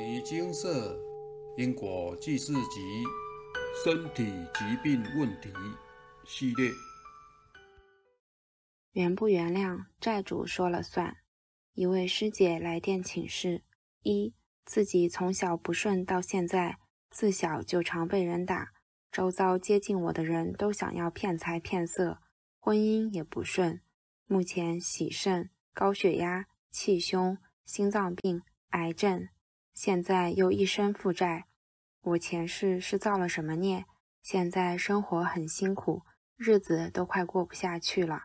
离精舍因果记事集身体疾病问题系列。原不原谅，债主说了算。一位师姐来电请示：一、自己从小不顺到现在，自小就常被人打，周遭接近我的人都想要骗财骗色，婚姻也不顺，目前喜肾、高血压、气胸、心脏病、癌症，现在又一身负债。我前世是造了什么孽？现在生活很辛苦，日子都快过不下去了。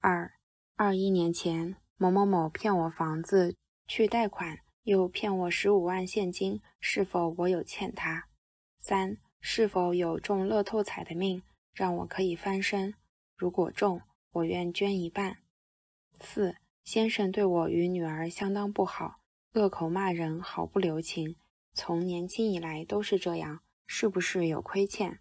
二二一年前，某某某骗我房子去贷款，又骗我十五万现金，是否我有欠他？三是否有中乐透彩的命，让我可以翻身？如果中，我愿捐一半。四先生对我与女儿相当不好，恶口骂人，毫不留情，从年轻以来都是这样，是不是有亏欠？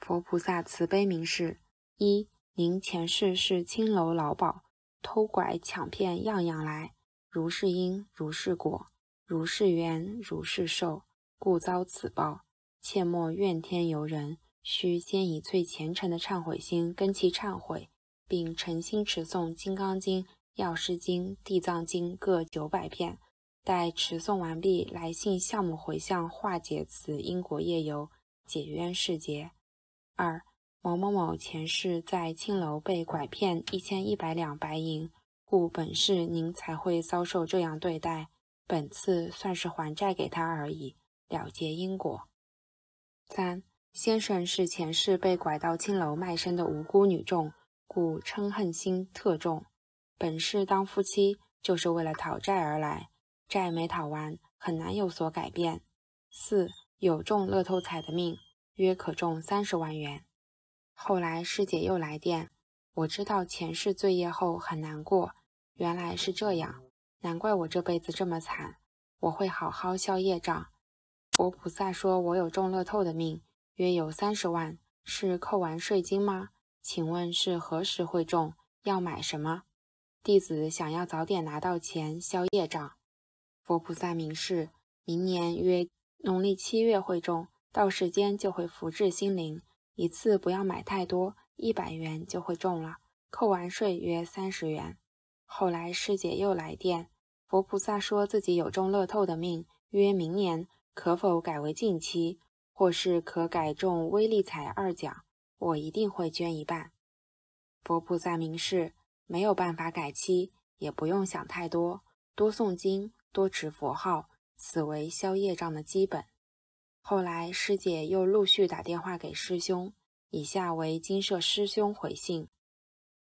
佛菩萨慈悲明示：一您前世是青楼老鸨，偷拐抢骗样样来，如是因，如是果，如是缘，如是受，故遭此报。切莫怨天尤人，须先以最虔诚的忏悔心跟其忏悔，并诚心持诵《金刚经》《药师经》《地藏经》各九百遍。待持诵完毕，来信项目回向，化解此因果业由，解冤释结。二某某某前世在青楼被拐骗一千一百两白银，故本世您才会遭受这样对待。本次算是还债给他而已，了结因果。三先生是前世被拐到青楼卖身的无辜女众，故嗔恨心特重。本世当夫妻就是为了讨债而来，债没讨完，很难有所改变。四有中乐透彩的命，约可中三十万元。后来师姐又来电，我知道前世罪业后很难过，原来是这样，难怪我这辈子这么惨。我会好好消业障。佛菩萨说我有中乐透的命，约有三十万，是扣完税金吗？请问是何时会中？要买什么？弟子想要早点拿到钱消业障。佛菩萨明示，明年约农历七月会中，到时间就会福至心灵。一次不要买太多，一百元就会中了，扣完税约三十元。后来师姐又来电，佛菩萨说自己有中乐透的命，约明年可否改为近期，或是可改中威力彩二奖？我一定会捐一半。佛菩萨明示，没有办法改期，也不用想太多，多诵经，多持佛号，此为消业障的基本。后来师姐又陆续打电话给师兄，以下为金舍师兄回信：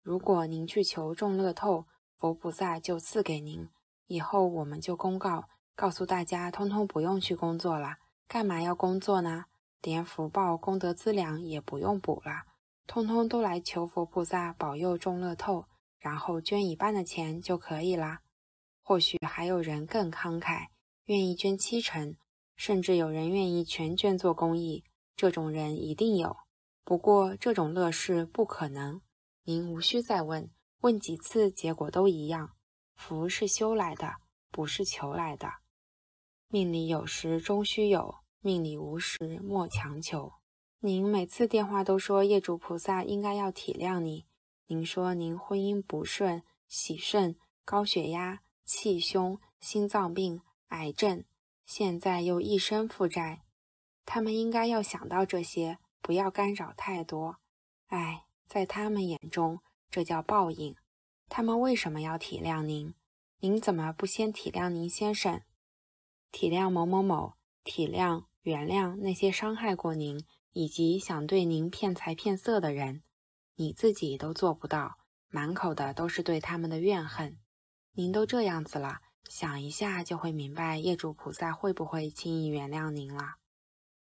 如果您去求众乐透，佛菩萨就赐给您。以后我们就公告，告诉大家，通通不用去工作了。干嘛要工作呢？连福报功德资粮也不用补了，通通都来求佛菩萨保佑众乐透，然后捐一半的钱就可以啦。或许还有人更慷慨，愿意捐七成。甚至有人愿意全捐做公益，这种人一定有。不过这种乐事不可能，您无需再问，问几次结果都一样。福是修来的，不是求来的。命里有时终须有，命里无时莫强求。您每次电话都说业主菩萨应该要体谅你。您说您婚姻不顺，喜肾、高血压、气胸、心脏病、癌症。现在又一身负债，他们应该要想到这些，不要干扰太多。哎，在他们眼中，这叫报应。他们为什么要体谅您？您怎么不先体谅您先生？体谅某某某，体谅、原谅那些伤害过您以及想对您骗财骗色的人，你自己都做不到，满口的都是对他们的怨恨。您都这样子了。想一下就会明白，业主菩萨会不会轻易原谅您了？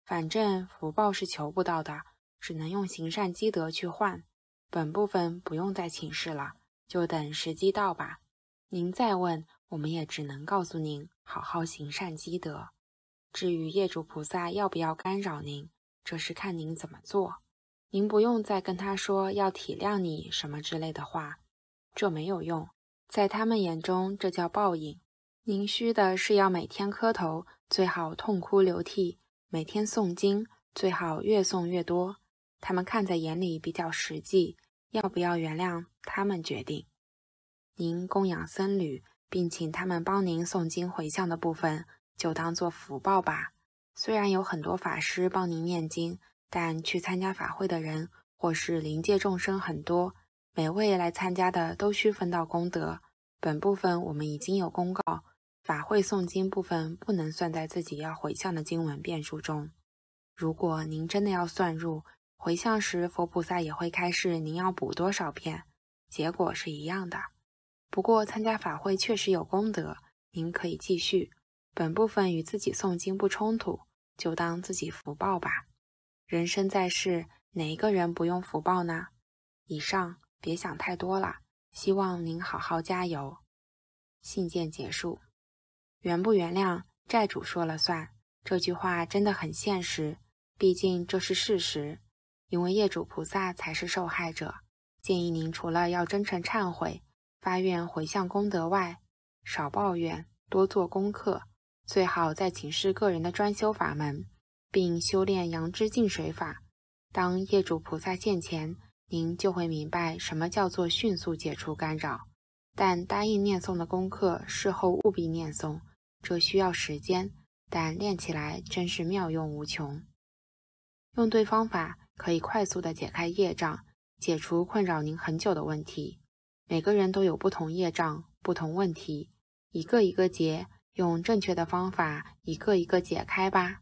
反正福报是求不到的，只能用行善积德去换。本部分不用再请示了，就等时机到吧。您再问，我们也只能告诉您，好好行善积德。至于业主菩萨要不要干扰您，这是看您怎么做。您不用再跟他说要体谅你什么之类的话，这没有用。在他们眼中，这叫报应。您需的是要每天磕头，最好痛哭流涕；每天诵经，最好越诵越多。他们看在眼里比较实际，要不要原谅他们决定。您供养僧侣，并请他们帮您诵经回向的部分，就当做福报吧。虽然有很多法师帮您念经，但去参加法会的人或是灵界众生很多，每位来参加的都需分到功德。本部分我们已经有公告。法会诵经部分不能算在自己要回向的经文遍数中。如果您真的要算入回向时，佛菩萨也会开示您要补多少片，结果是一样的。不过参加法会确实有功德，您可以继续。本部分与自己诵经不冲突，就当自己福报吧。人生在世，哪一个人不用福报呢？以上别想太多了，希望您好好加油。信件结束。原不原谅，债主说了算。这句话真的很现实，毕竟这是事实。因为业主菩萨才是受害者。建议您除了要真诚忏悔、发愿回向功德外，少抱怨，多做功课，最好再请示个人的专修法门，并修炼阳之净水法。当业主菩萨现前，您就会明白什么叫做迅速解除干扰。但答应念诵的功课，事后务必念诵。这需要时间，但练起来真是妙用无穷。用对方法，可以快速的解开业障，解除困扰您很久的问题。每个人都有不同业障、不同问题，一个一个结，用正确的方法，一个一个解开吧。